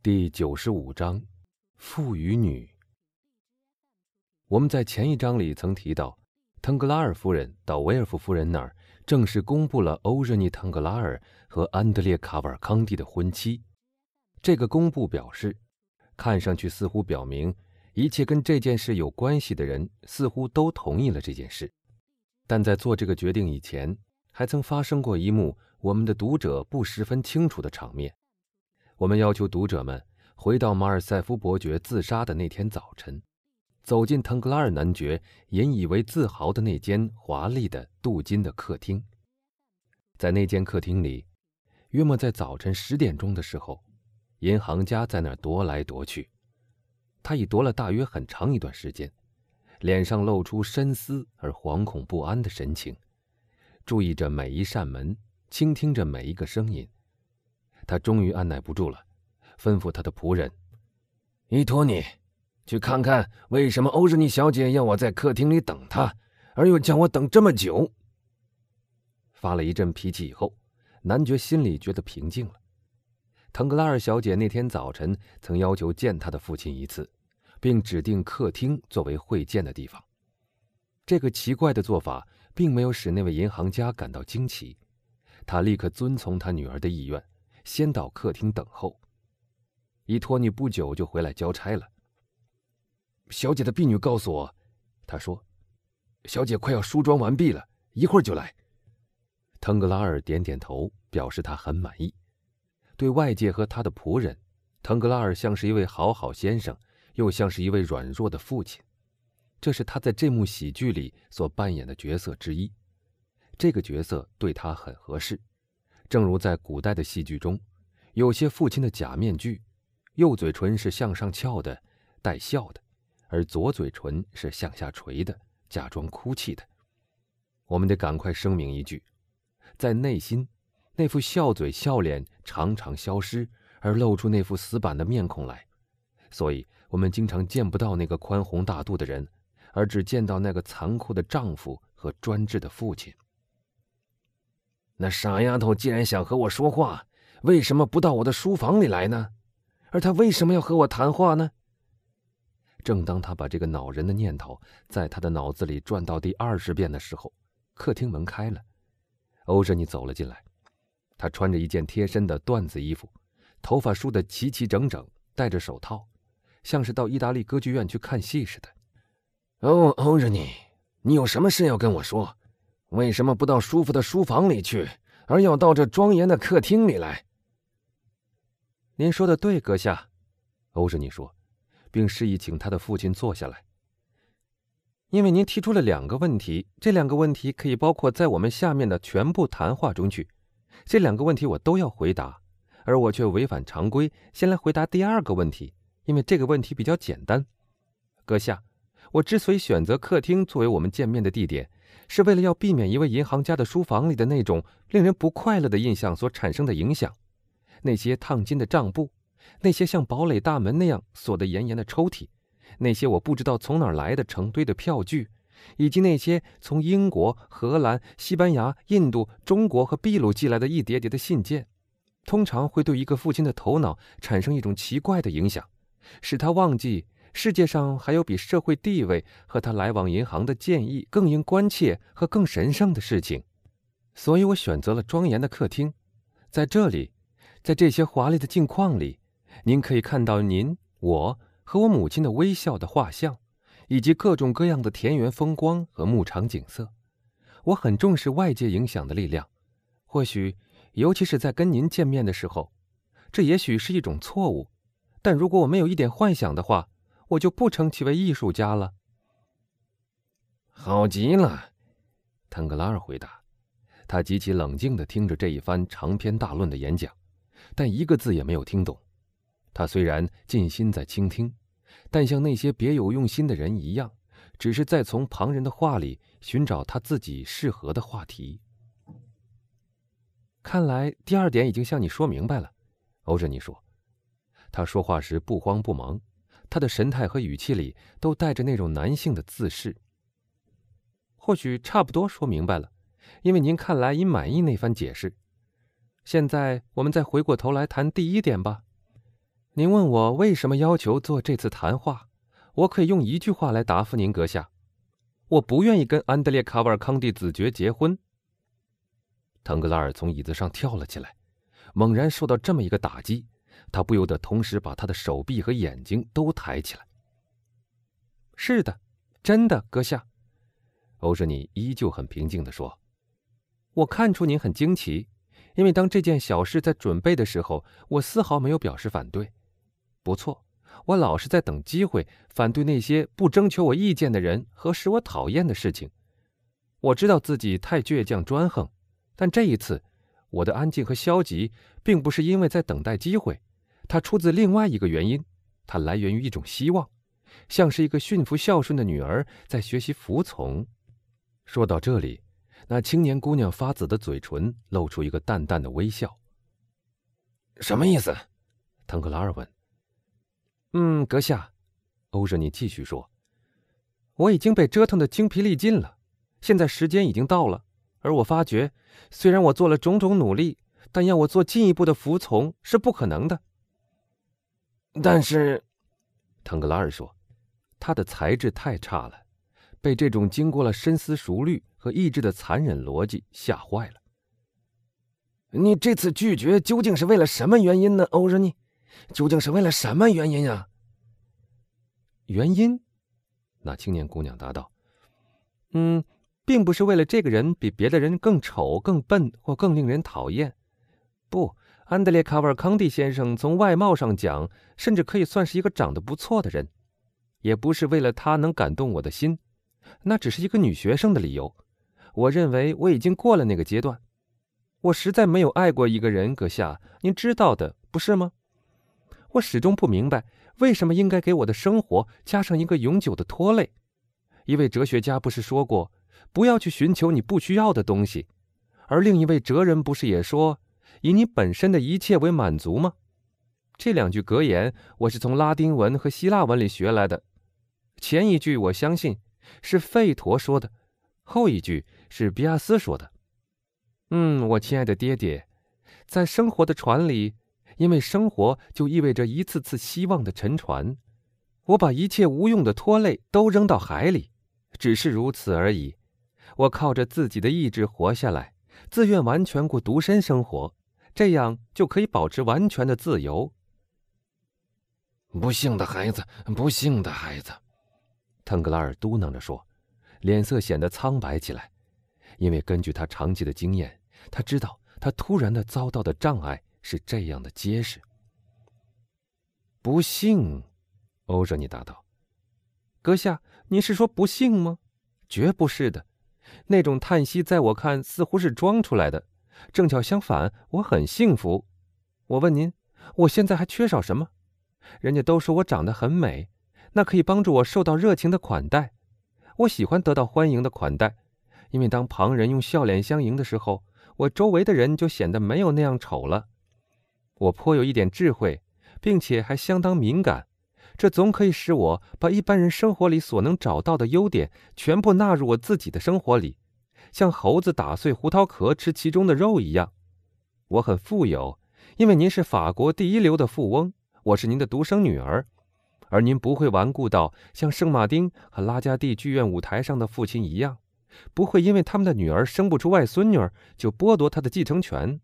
第九十五章，父与女。我们在前一章里曾提到，腾格拉尔夫人到维尔夫夫人那儿，正式公布了欧热尼·腾格拉尔和安德烈·卡瓦尔康蒂的婚期。这个公布表示，看上去似乎表明，一切跟这件事有关系的人似乎都同意了这件事。但在做这个决定以前，还曾发生过一幕我们的读者不十分清楚的场面。我们要求读者们回到马尔塞夫伯爵自杀的那天早晨，走进腾格拉尔男爵引以为自豪的那间华丽的镀金的客厅。在那间客厅里，约莫在早晨十点钟的时候，银行家在那儿踱来踱去，他已踱了大约很长一段时间，脸上露出深思而惶恐不安的神情，注意着每一扇门，倾听着每一个声音。他终于按耐不住了，吩咐他的仆人：“伊托尼，去看看为什么欧日尼小姐要我在客厅里等她，而又叫我等这么久。”发了一阵脾气以后，男爵心里觉得平静了。腾格拉尔小姐那天早晨曾要求见他的父亲一次，并指定客厅作为会见的地方。这个奇怪的做法并没有使那位银行家感到惊奇，他立刻遵从他女儿的意愿。先到客厅等候。伊托尼不久就回来交差了。小姐的婢女告诉我，她说：“小姐快要梳妆完毕了，一会儿就来。”腾格拉尔点点头，表示他很满意。对外界和他的仆人，腾格拉尔像是一位好好先生，又像是一位软弱的父亲。这是他在这幕喜剧里所扮演的角色之一。这个角色对他很合适。正如在古代的戏剧中，有些父亲的假面具，右嘴唇是向上翘的，带笑的，而左嘴唇是向下垂的，假装哭泣的。我们得赶快声明一句，在内心，那副笑嘴笑脸常常消失，而露出那副死板的面孔来。所以，我们经常见不到那个宽宏大度的人，而只见到那个残酷的丈夫和专制的父亲。那傻丫头既然想和我说话，为什么不到我的书房里来呢？而她为什么要和我谈话呢？正当他把这个恼人的念头在他的脑子里转到第二十遍的时候，客厅门开了，欧哲尼走了进来。他穿着一件贴身的缎子衣服，头发梳得齐齐整整，戴着手套，像是到意大利歌剧院去看戏似的。哦，欧哲尼，你有什么事要跟我说？为什么不到舒服的书房里去，而要到这庄严的客厅里来？您说的对，阁下，欧日尼说，并示意请他的父亲坐下来。因为您提出了两个问题，这两个问题可以包括在我们下面的全部谈话中去。这两个问题我都要回答，而我却违反常规，先来回答第二个问题，因为这个问题比较简单。阁下，我之所以选择客厅作为我们见面的地点。是为了要避免一位银行家的书房里的那种令人不快乐的印象所产生的影响，那些烫金的账簿，那些像堡垒大门那样锁得严严的抽屉，那些我不知道从哪儿来的成堆的票据，以及那些从英国、荷兰、西班牙、印度、中国和秘鲁寄来的一叠叠的信件，通常会对一个父亲的头脑产生一种奇怪的影响，使他忘记。世界上还有比社会地位和他来往银行的建议更应关切和更神圣的事情，所以我选择了庄严的客厅。在这里，在这些华丽的镜框里，您可以看到您、我和我母亲的微笑的画像，以及各种各样的田园风光和牧场景色。我很重视外界影响的力量，或许，尤其是在跟您见面的时候，这也许是一种错误。但如果我没有一点幻想的话，我就不称其为艺术家了。好极了，腾格拉尔回答。他极其冷静的听着这一番长篇大论的演讲，但一个字也没有听懂。他虽然尽心在倾听，但像那些别有用心的人一样，只是在从旁人的话里寻找他自己适合的话题。看来第二点已经向你说明白了，欧哲尼说。他说话时不慌不忙。他的神态和语气里都带着那种男性的自视。或许差不多说明白了，因为您看来已满意那番解释。现在我们再回过头来谈第一点吧。您问我为什么要求做这次谈话，我可以用一句话来答复您，阁下：我不愿意跟安德烈·卡瓦尔康蒂子爵结婚。腾格拉尔从椅子上跳了起来，猛然受到这么一个打击，他不由得同时把他的手臂和眼睛都抬起来。是的，真的，阁下。欧什尼依旧很平静地说：“我看出您很惊奇，因为当这件小事在准备的时候，我丝毫没有表示反对。不错，我老是在等机会反对那些不征求我意见的人和使我讨厌的事情。我知道自己太倔强专横，但这一次，我的安静和消极并不是因为在等待机会，它出自另外一个原因，它来源于一种希望，像是一个驯服孝顺的女儿在学习服从。”说到这里，那青年姑娘发紫的嘴唇露出一个淡淡的微笑。什么意思？腾克拉尔问。嗯，阁下，欧热尼继续说：“我已经被折腾的精疲力尽了，现在时间已经到了，而我发觉，虽然我做了种种努力，但要我做进一步的服从是不可能的。”但是，腾格拉尔说：“他的才智太差了。”被这种经过了深思熟虑和意志的残忍逻辑吓坏了。你这次拒绝究竟是为了什么原因呢，欧仁尼？究竟是为了什么原因呀？原因？那青年姑娘答道：“嗯，并不是为了这个人比别的人更丑、更笨或更令人讨厌。不，安德烈·卡瓦康蒂先生从外貌上讲，甚至可以算是一个长得不错的人。也不是为了他能感动我的心。”那只是一个女学生的理由。我认为我已经过了那个阶段。我实在没有爱过一个人，阁下，您知道的，不是吗？我始终不明白为什么应该给我的生活加上一个永久的拖累。一位哲学家不是说过，不要去寻求你不需要的东西，而另一位哲人不是也说，以你本身的一切为满足吗？这两句格言我是从拉丁文和希腊文里学来的。前一句我相信。是费陀说的，后一句是比亚斯说的。嗯，我亲爱的爹爹，在生活的船里，因为生活就意味着一次次希望的沉船，我把一切无用的拖累都扔到海里，只是如此而已。我靠着自己的意志活下来，自愿完全过独身生活，这样就可以保持完全的自由。不幸的孩子，不幸的孩子。腾格拉尔嘟囔着说，脸色显得苍白起来，因为根据他长期的经验，他知道他突然的遭到的障碍是这样的结实。不幸，欧热尼答道：“阁下，您是说不幸吗？绝不是的，那种叹息在我看似乎是装出来的。正巧相反，我很幸福。我问您，我现在还缺少什么？人家都说我长得很美。”那可以帮助我受到热情的款待，我喜欢得到欢迎的款待，因为当旁人用笑脸相迎的时候，我周围的人就显得没有那样丑了。我颇有一点智慧，并且还相当敏感，这总可以使我把一般人生活里所能找到的优点全部纳入我自己的生活里，像猴子打碎胡桃壳吃其中的肉一样。我很富有，因为您是法国第一流的富翁，我是您的独生女儿。而您不会顽固到像圣马丁和拉加蒂剧院舞台上的父亲一样，不会因为他们的女儿生不出外孙女就剥夺他的继承权。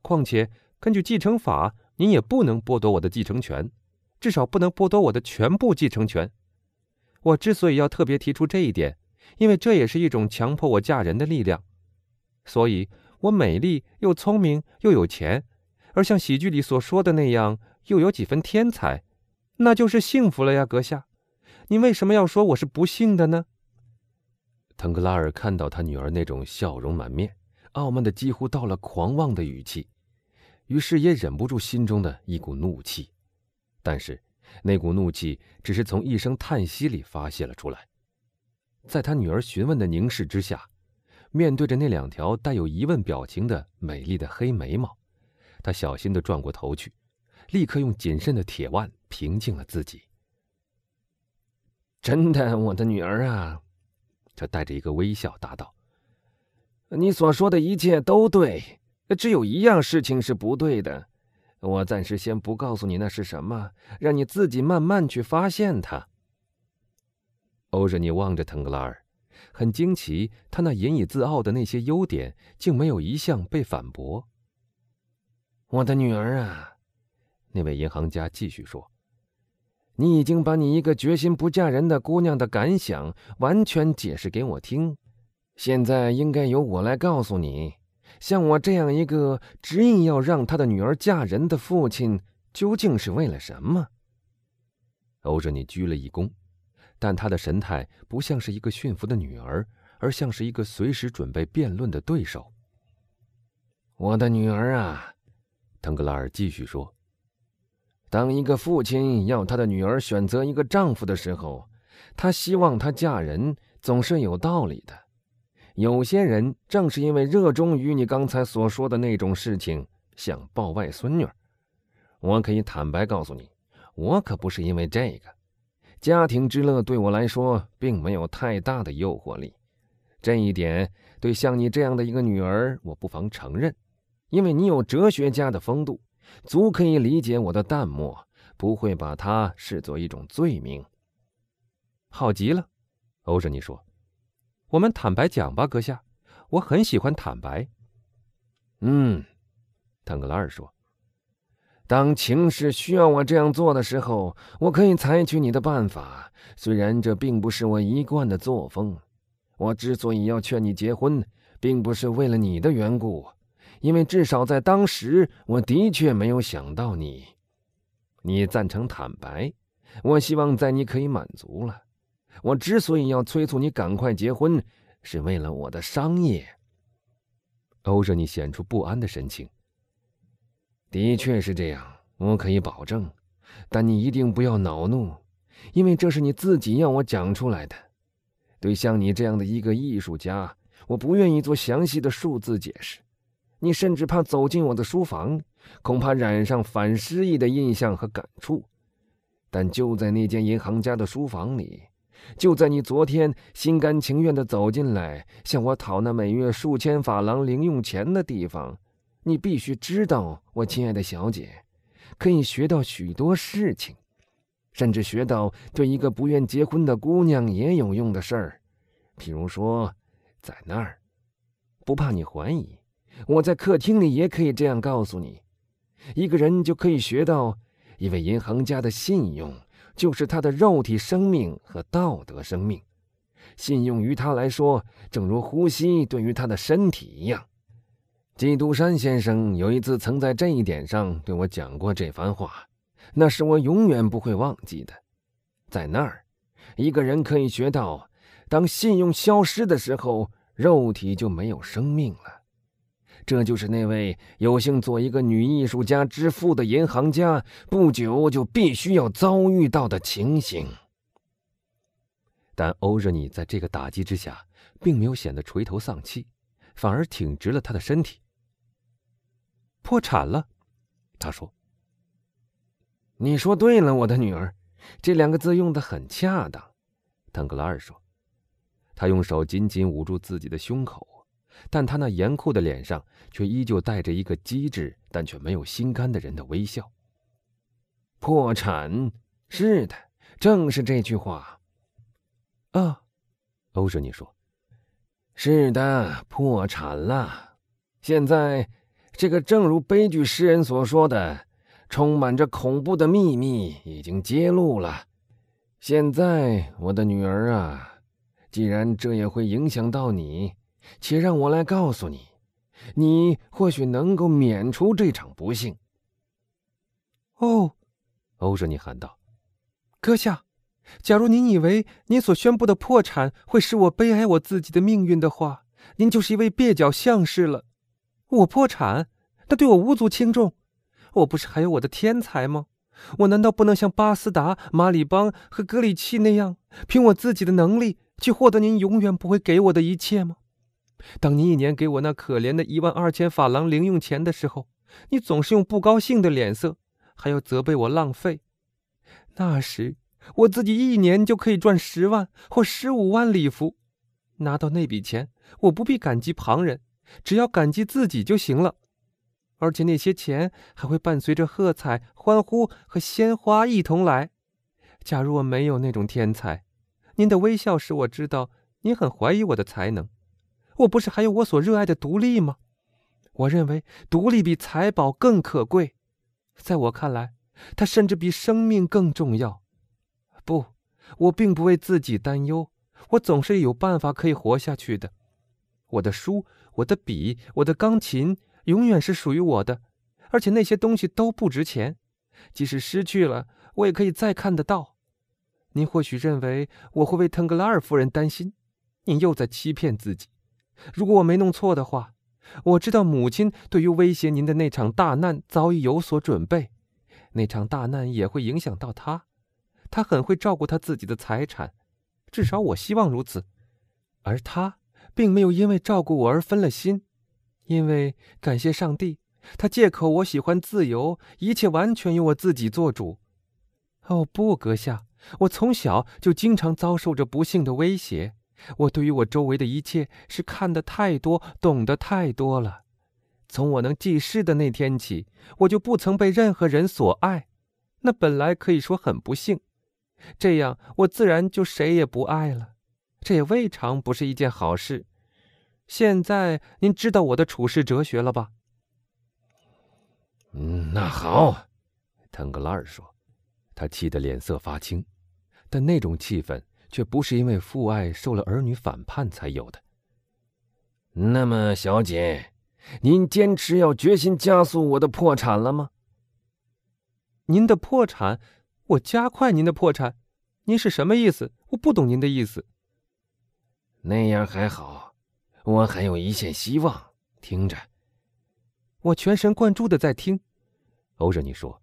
况且，根据继承法，您也不能剥夺我的继承权，至少不能剥夺我的全部继承权。我之所以要特别提出这一点，因为这也是一种强迫我嫁人的力量。所以，我美丽又聪明又有钱，而像喜剧里所说的那样，又有几分天才。那就是幸福了呀，阁下。您为什么要说我是不幸的呢？腾格拉尔看到他女儿那种笑容满面、傲慢的几乎到了狂妄的语气，于是也忍不住心中的一股怒气。但是，那股怒气只是从一声叹息里发泄了出来。在他女儿询问的凝视之下，面对着那两条带有疑问表情的美丽的黑眉毛，他小心的转过头去。立刻用谨慎的铁腕平静了自己。真的，我的女儿啊，他带着一个微笑答道：“你所说的一切都对，只有一样事情是不对的，我暂时先不告诉你那是什么，让你自己慢慢去发现它。欧热尼望着腾格拉尔，很惊奇，他那引以自傲的那些优点，竟没有一项被反驳。我的女儿啊，那位银行家继续说：“你已经把你一个决心不嫁人的姑娘的感想完全解释给我听，现在应该由我来告诉你，像我这样一个执意要让他的女儿嫁人的父亲，究竟是为了什么？”欧热尼鞠了一躬。但他的神态不像是一个驯服的女儿，而像是一个随时准备辩论的对手。我的女儿啊，腾格拉尔继续说：“当一个父亲要他的女儿选择一个丈夫的时候，他希望她嫁人，总是有道理的。有些人正是因为热衷于你刚才所说的那种事情，想抱外孙女。我可以坦白告诉你，我可不是因为这个。”家庭之乐对我来说并没有太大的诱惑力，这一点对像你这样的一个女儿，我不妨承认，因为你有哲学家的风度，足可以理解我的淡漠，不会把它视作一种罪名。好极了，欧热尼说：“我们坦白讲吧，阁下，我很喜欢坦白。”嗯，腾格拉尔说。当情势需要我这样做的时候，我可以采取你的办法。虽然这并不是我一贯的作风。我之所以要劝你结婚，并不是为了你的缘故，因为至少在当时，我的确没有想到你。你赞成坦白，我希望在你可以满足了。我之所以要催促你赶快结婚，是为了我的商业。欧热尼显出不安的神情。的确是这样，我可以保证。但你一定不要恼怒，因为这是你自己要我讲出来的。对像你这样的一个艺术家，我不愿意做详细的数字解释。你甚至怕走进我的书房，恐怕染上反诗意的印象和感触。但就在那间银行家的书房里，就在你昨天心甘情愿地走进来向我讨那每月数千法郎零用钱的地方。你必须知道，我亲爱的小姐，可以学到许多事情，甚至学到对一个不愿结婚的姑娘也有用的事儿。譬如说，在那儿，不怕你怀疑，我在客厅里也可以这样告诉你：一个人就可以学到，一位银行家的信用就是他的肉体生命和道德生命。信用于他来说，正如呼吸对于他的身体一样。基督山先生有一次曾在这一点上对我讲过这番话，那是我永远不会忘记的。在那儿，一个人可以学到，当信用消失的时候，肉体就没有生命了。这就是那位有幸做一个女艺术家之父的银行家不久就必须要遭遇到的情形。但欧热尼在这个打击之下，并没有显得垂头丧气，反而挺直了他的身体。破产了，他说：“你说对了，我的女儿，这两个字用的很恰当。”腾格拉尔说，他用手紧紧捂住自己的胸口，但他那严酷的脸上却依旧带着一个机智但却没有心肝的人的微笑。破产，是的，正是这句话。啊，欧热尼说：“是的，破产了。现在。”这个正如悲剧诗人所说的，充满着恐怖的秘密已经揭露了。现在，我的女儿啊，既然这也会影响到你，且让我来告诉你，你或许能够免除这场不幸。哦，欧热尼喊道：“阁下，假如您以为您所宣布的破产会使我悲哀我自己的命运的话，您就是一位蹩脚相士了。”我破产，那对我无足轻重。我不是还有我的天才吗？我难道不能像巴斯达、马里邦和格里奇那样，凭我自己的能力去获得您永远不会给我的一切吗？当你一年给我那可怜的一万二千法郎零用钱的时候，你总是用不高兴的脸色，还要责备我浪费。那时我自己一年就可以赚十万或十五万里弗，拿到那笔钱，我不必感激旁人。只要感激自己就行了。而且那些钱还会伴随着喝彩、欢呼和鲜花一同来。假如我没有那种天才，您的微笑使我知道您很怀疑我的才能。我不是还有我所热爱的独立吗？我认为独立比财宝更可贵，在我看来，它甚至比生命更重要。不，我并不为自己担忧，我总是有办法可以活下去的。我的书、我的笔、我的钢琴永远是属于我的，而且那些东西都不值钱，即使失去了，我也可以再看得到。您或许认为我会为腾格拉尔夫人担心，您又在欺骗自己。如果我没弄错的话，我知道母亲对于威胁您的那场大难早已有所准备，那场大难也会影响到她。她很会照顾她自己的财产，至少我希望如此。而她并没有因为照顾我而分了心，因为感谢上帝，他借口我喜欢自由，一切完全由我自己做主。哦不，阁下，我从小就经常遭受着不幸的威胁。我对于我周围的一切是看得太多，懂得太多了。从我能记事的那天起，我就不曾被任何人所爱，那本来可以说很不幸。这样，我自然就谁也不爱了，这也未尝不是一件好事。现在您知道我的处世哲学了吧？嗯，那好，腾格拉尔说，他气得脸色发青，但那种气氛。却不是因为父爱受了儿女反叛才有的。那么，小姐，您坚持要决心加速我的破产了吗？您的破产，我加快您的破产，您是什么意思？我不懂您的意思。那样还好，我还有一线希望。听着，我全神贯注的在听。欧仁妮说，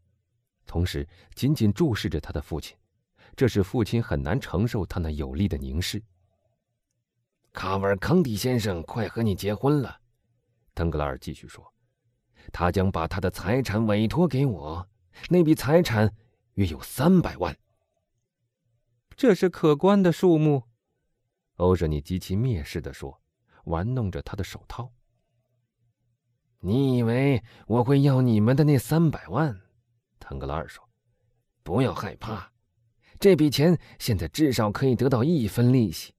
同时紧紧注视着他的父亲。这使父亲很难承受他那有力的凝视。卡瓦尔康蒂先生快和你结婚了，腾格拉尔继续说，他将把他的财产委托给我，那笔财产约有三百万。这是可观的数目，欧热尼极其蔑视地说，玩弄着他的手套。你以为我会要你们的那三百万？腾格拉尔说，不要害怕。这笔钱现在至少可以得到一分利息。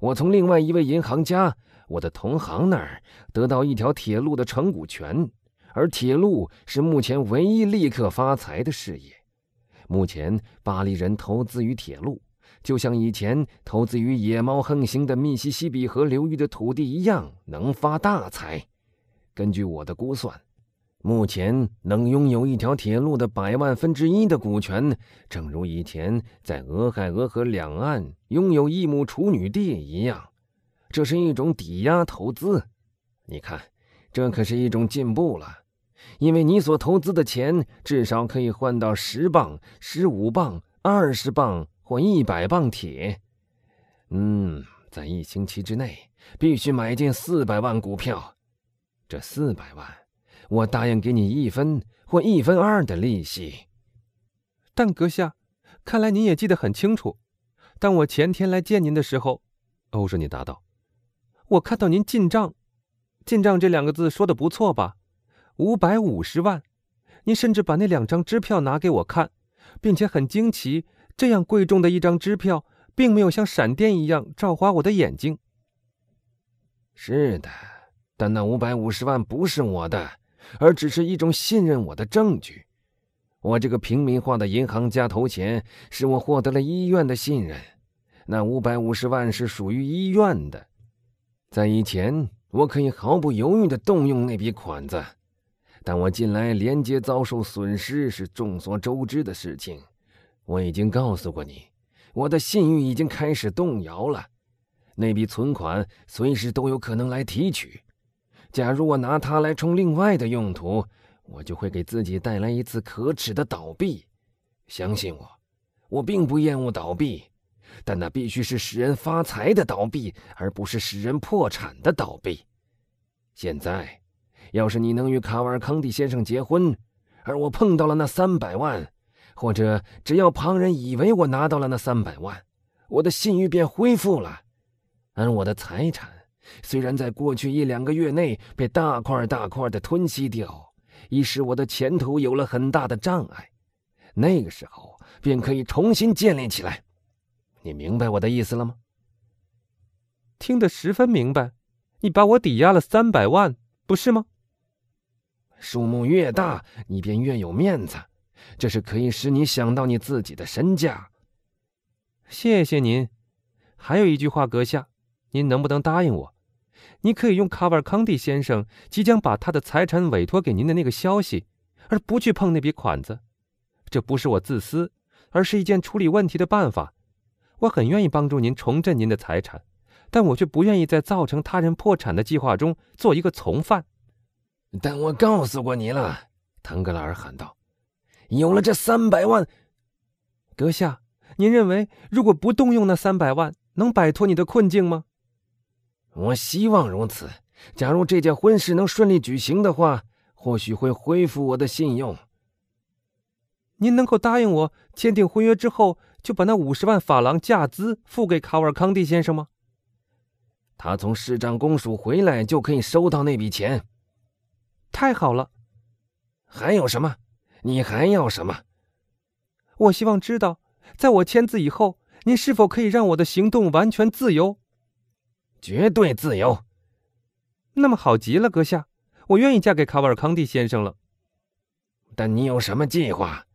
我从另外一位银行家，我的同行那儿得到一条铁路的成股权，而铁路是目前唯一立刻发财的事业。目前巴黎人投资于铁路，就像以前投资于野猫横行的密西西比河流域的土地一样，能发大财。根据我的估算。目前能拥有一条铁路的百万分之一的股权，正如以前在俄亥俄河两岸拥有一亩处女地一样，这是一种抵押投资。你看，这可是一种进步了，因为你所投资的钱至少可以换到十磅、十五磅、二十磅或一百磅铁。嗯，在一星期之内必须买进四百万股票，这四百万。我答应给你一分或一分二的利息，但阁下，看来您也记得很清楚。当我前天来见您的时候，欧若尼答道：“我看到您进账，进账这两个字说的不错吧？五百五十万。您甚至把那两张支票拿给我看，并且很惊奇，这样贵重的一张支票，并没有像闪电一样照花我的眼睛。是的，但那五百五十万不是我的。”而只是一种信任我的证据。我这个平民化的银行家投钱，使我获得了医院的信任。那五百五十万是属于医院的。在以前，我可以毫不犹豫地动用那笔款子，但我近来连接遭受损失是众所周知的事情。我已经告诉过你，我的信誉已经开始动摇了。那笔存款随时都有可能来提取。假如我拿它来充另外的用途，我就会给自己带来一次可耻的倒闭。相信我，我并不厌恶倒闭，但那必须是使人发财的倒闭，而不是使人破产的倒闭。现在，要是你能与卡瓦尔康蒂先生结婚，而我碰到了那三百万，或者只要旁人以为我拿到了那三百万，我的信誉便恢复了，而我的财产。虽然在过去一两个月内被大块大块的吞吸掉，已使我的前途有了很大的障碍。那个时候便可以重新建立起来。你明白我的意思了吗？听得十分明白。你把我抵押了三百万，不是吗？数目越大，你便越有面子，这是可以使你想到你自己的身价。谢谢您。还有一句话，阁下，您能不能答应我？你可以用卡瓦康蒂先生即将把他的财产委托给您的那个消息，而不去碰那笔款子。这不是我自私，而是一件处理问题的办法。我很愿意帮助您重振您的财产，但我却不愿意在造成他人破产的计划中做一个从犯。但我告诉过你了，腾格拉尔喊道：“有了这三百万，阁下，您认为如果不动用那三百万，能摆脱你的困境吗？”我希望如此。假如这件婚事能顺利举行的话，或许会恢复我的信用。您能够答应我，签订婚约之后就把那五十万法郎价资付给卡瓦尔康蒂先生吗？他从市长公署回来就可以收到那笔钱。太好了。还有什么？你还要什么？我希望知道，在我签字以后，您是否可以让我的行动完全自由？绝对自由。那么好极了，阁下，我愿意嫁给卡瓦尔康蒂先生了。但你有什么计划？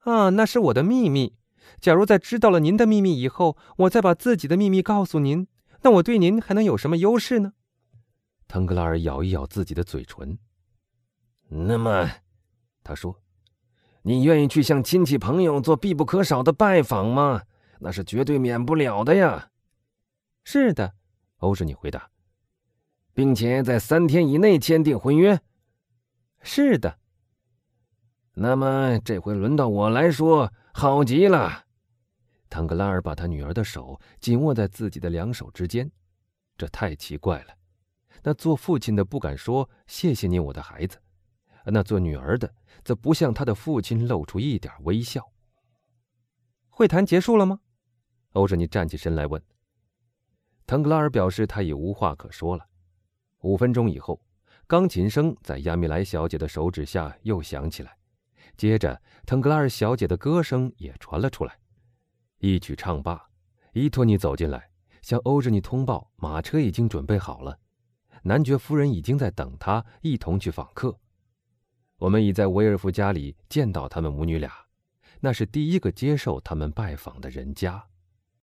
啊，那是我的秘密。假如在知道了您的秘密以后，我再把自己的秘密告诉您，那我对您还能有什么优势呢？腾格拉尔咬一咬自己的嘴唇。那么，他说：“你愿意去向亲戚朋友做必不可少的拜访吗？那是绝对免不了的呀。”是的，欧什尼回答，并且在三天以内签订婚约。是的。那么这回轮到我来说，好极了。腾格拉尔把他女儿的手紧握在自己的两手之间，这太奇怪了。那做父亲的不敢说谢谢你，我的孩子；那做女儿的则不向他的父亲露出一点微笑。会谈结束了吗？欧什尼站起身来问。腾格拉尔表示他已无话可说了。五分钟以后，钢琴声在亚米莱小姐的手指下又响起来，接着腾格拉尔小姐的歌声也传了出来。一曲唱罢，伊托尼走进来，向欧什尼通报马车已经准备好了，男爵夫人已经在等他一同去访客。我们已在维尔夫家里见到他们母女俩，那是第一个接受他们拜访的人家。